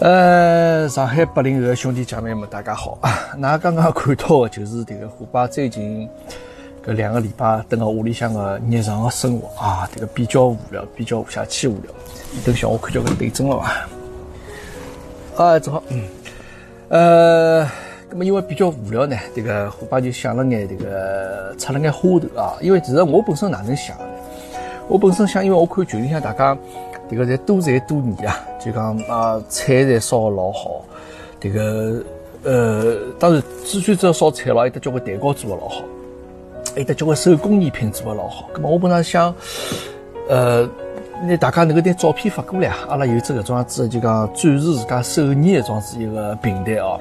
呃，上海八零后的兄弟姐妹们，大家好啊！那刚刚看到的就是这个虎爸最近搿两个礼拜等我屋里向的日常的生活啊，这个比较无聊，比较下气无聊。等下我看叫个对症了吧？啊，正好，嗯，呃，那么因为比较无聊呢，这个虎爸就想了眼这个出了眼花头啊。因为其实我本身哪能想？我本身想，因为我看群里向大家。这个在多才多艺啊，就讲啊，菜侪烧老好。这个呃，当然，之前只要烧菜了，还得交关蛋糕做的老好，还得交关手工艺品做的老好。那么我本来想，呃，那大家能够拿照片发过来啊，阿拉有只搿种样子，就讲展示自家手艺的种子一个平台哦。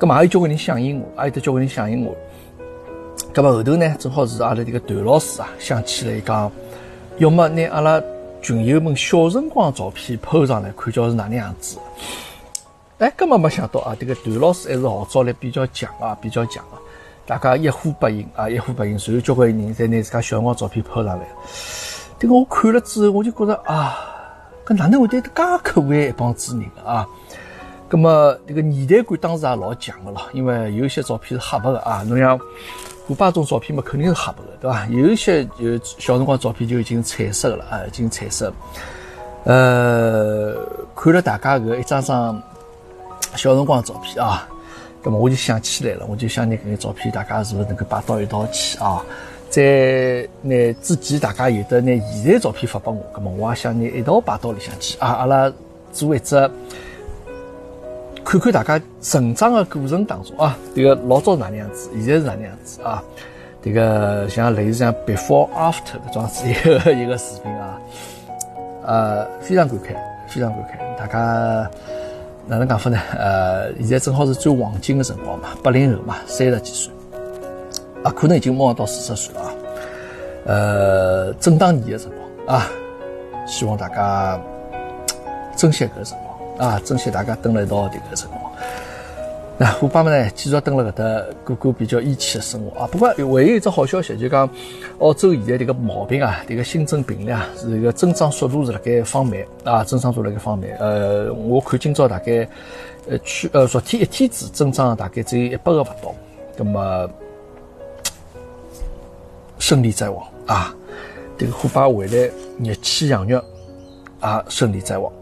那么还有交关人响应我，还有得交关人响应我。那么后头呢，正好是阿拉这个段老师啊想起来讲，要么拿阿拉。群友们小辰光照片 po 上来，看叫是哪能样子？哎，根本没想到啊！这个段老师还是号召力比较强啊，比较强啊！大家一呼百应啊，一呼百应，随后交关人侪拿自家小辰光照片 po 上来。这个我看了之后，我就觉得啊，搿哪能会得介可爱一帮子人啊？那么这个年代感当时也老强的咯，因为有些照片是黑白的啊，侬像。古巴种照片嘛，肯定是黑白的，对吧？有一些有小辰光照片就已经彩色的了啊，已经彩色。呃，看了大家搿一张张小辰光照片啊，那么我就想起来了，我就想拿搿个照片大家是勿是能够摆到一道去啊？在拿之前大家有的拿现在照片发拨我，那么我也想拿一道摆到里向去啊，阿拉做一只。看看大家成长的过程当中啊，这个老早哪能样子，现在是哪能样子啊？这个像类似像 before after 这样子一个一个视频啊，呃，非常感慨，非常感慨。大家哪能讲法呢？呃，现在正好是最黄金的辰光嘛，八零后嘛，三十几岁啊，可能已经马上到四十岁了啊。呃，正当年的辰光啊，希望大家珍惜搿个辰光。啊，珍惜大家蹲了一道这个辰光。那虎爸们呢，继续蹲了搿搭过过比较义气的生活啊。不过唯一一只好消息，就讲澳洲现在这个毛病啊，这个新增病例啊，是一个增长速度是辣盖放慢啊，增长速度辣盖放慢。呃，我看今朝大概呃去呃昨天一天子增长大概只有一百个不到。那么胜利在望啊，这个虎爸回来热气洋洋啊，胜利在望。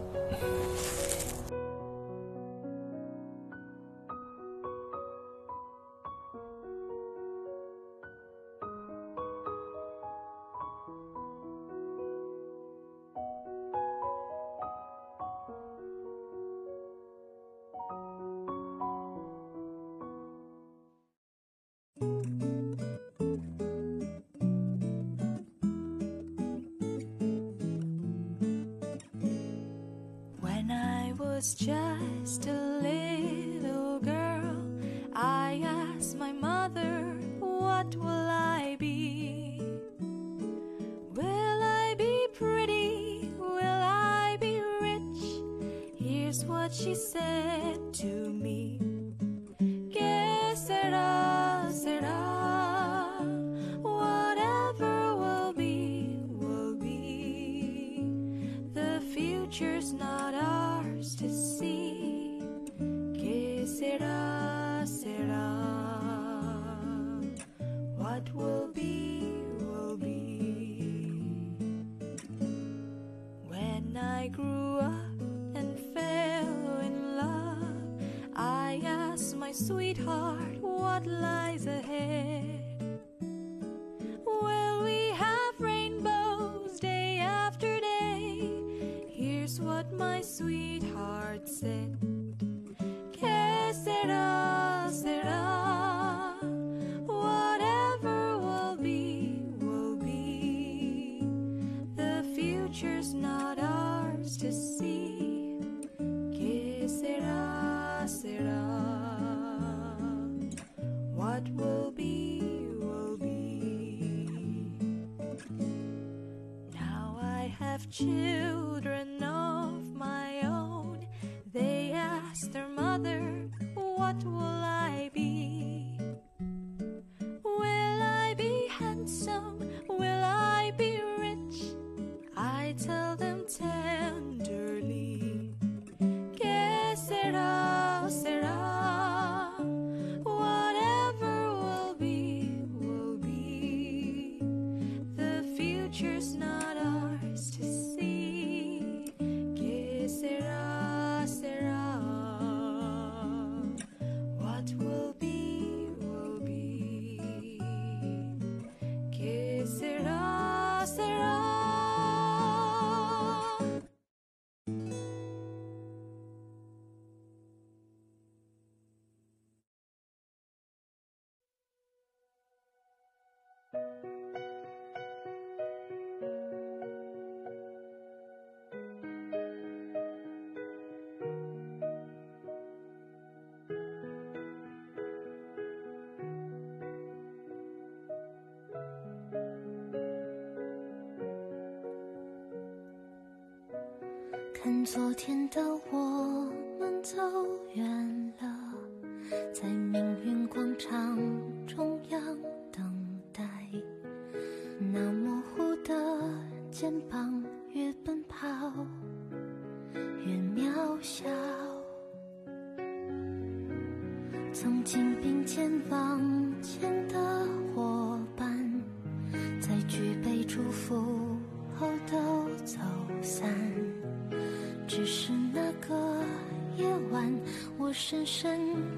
Was just a little girl, I asked my mother, What will I be? Will I be pretty? Will I be rich? Here's what she said to me. Que será, será. Grew up and fell in love, I asked my sweetheart what lies ahead. Will we have rainbows day after day? Here's what my sweet said, será. What will be, will be. Now I have children 看昨天的我们走远了，在命运广场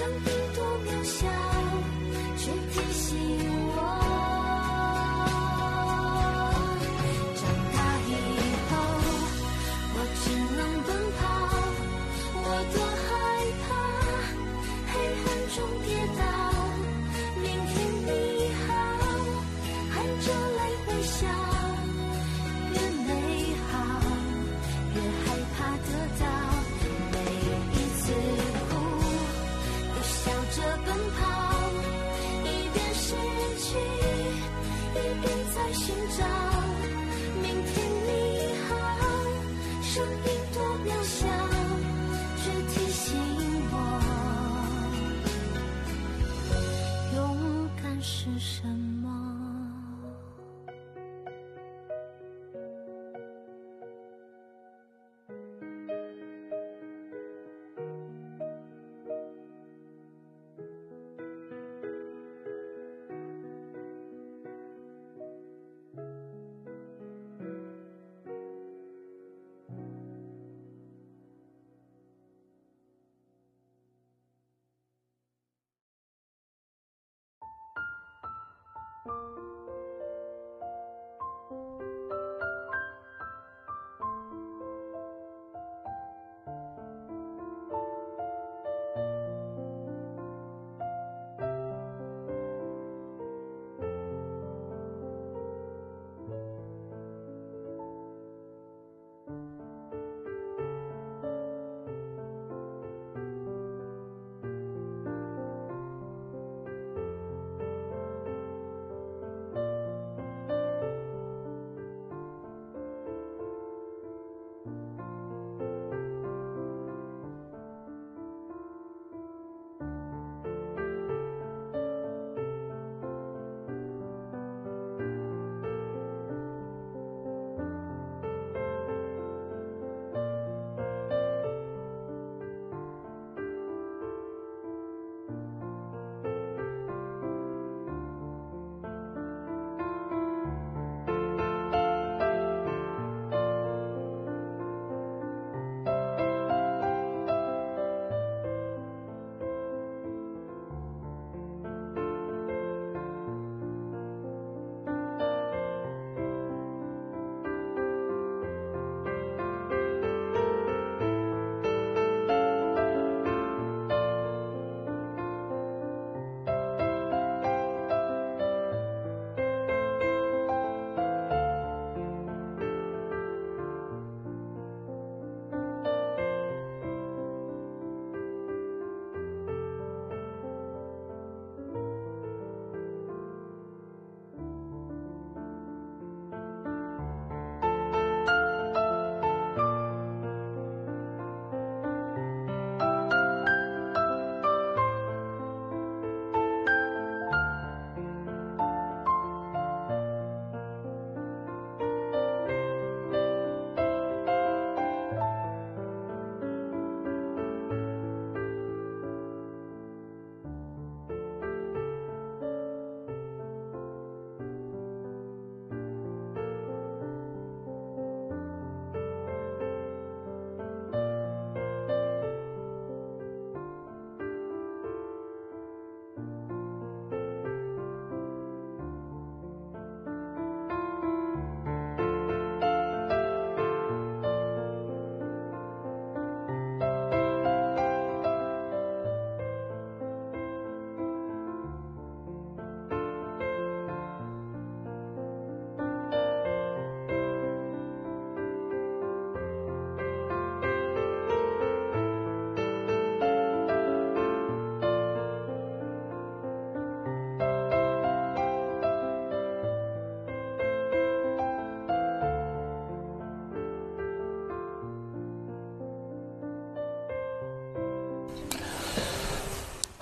身边。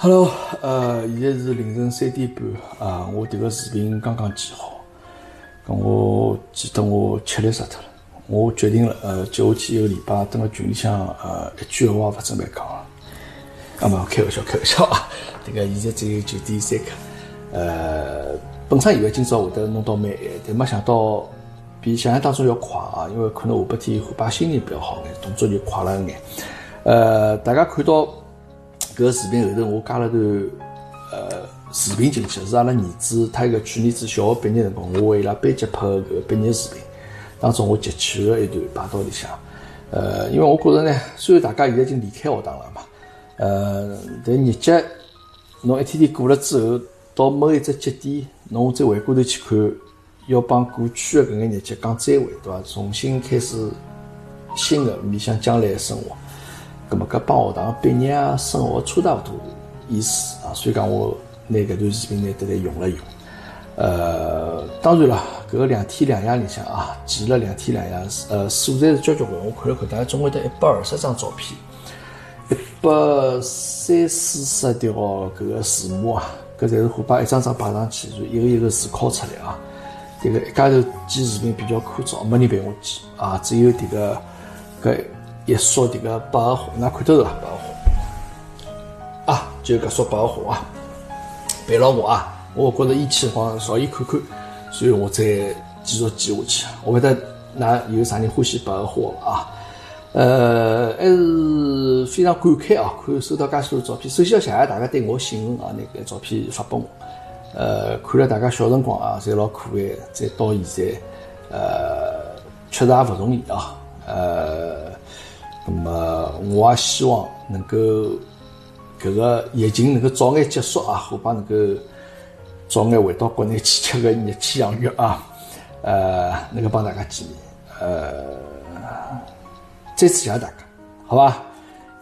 Hello，呃，现在是凌晨三点半啊，我这个视频刚刚剪好，咁我记得我吃力死脱了，我决定了，呃，接下去一个礼拜，等个群里向，呃，一句闲话也勿准备讲了。啊嘛，开玩笑，开玩笑啊！这个现在只有九点三刻，呃，本身以为今朝会得弄到蛮晚，但没想到比想象当中要快啊！因为可能下半天虎爸心情比较好眼，动作就快了一眼。呃，大家看到搿个视频后头，我加了段呃视频进去，是阿拉儿子他一个去年子小学毕业辰光，我为伊拉班级拍个搿毕业视频，当中我截取了一段摆到里向。呃，因为我觉着呢，虽然大家现在已经离开学堂了嘛。呃，但日节侬一天天过了之后，到某一只节点，侬再回过头去看，要帮过去的搿眼日节讲再会，对伐？重新开始新的面向将来的生活，葛末搿帮学堂毕业啊、生活差大勿多意思啊。所以讲，我拿搿段视频拿得来用了用。呃，当然了，搿个两天两夜里向啊，剪了两天两夜，呃，素材是交交关，我看了看，大概总归得一百二十张照片。一百三四十条搿个字幕啊，搿侪是虎爸一张张摆上去，然后一个一个字敲出来啊。这个一家头剪视频比较枯燥，没人陪我剪啊，只有这个搿一束这个百合花，㑚看得到是伐？百合花啊，就搿束百合花啊，陪牢我啊。我觉着意气光朝伊看看，所以我再继续剪下去。我晓得㑚有啥人欢喜百合花啊？呃，还是非常感慨啊！看收到介许多照片，首先要谢谢大家对我信任啊，那个照片发拨我。呃，看了大家小辰光啊，侪老可爱，再到现在，呃，确实也勿容易啊。呃，那么我也希望能够搿个疫情能够早眼结束啊，虎爸能够早眼回到国内去吃个热气洋芋啊，呃，能够帮大家见面，呃。再次谢谢大家，好吧？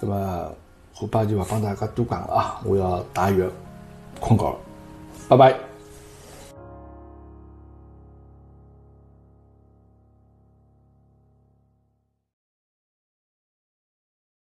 那么我爸就不帮大家多讲了啊，我要打药困觉了，拜拜。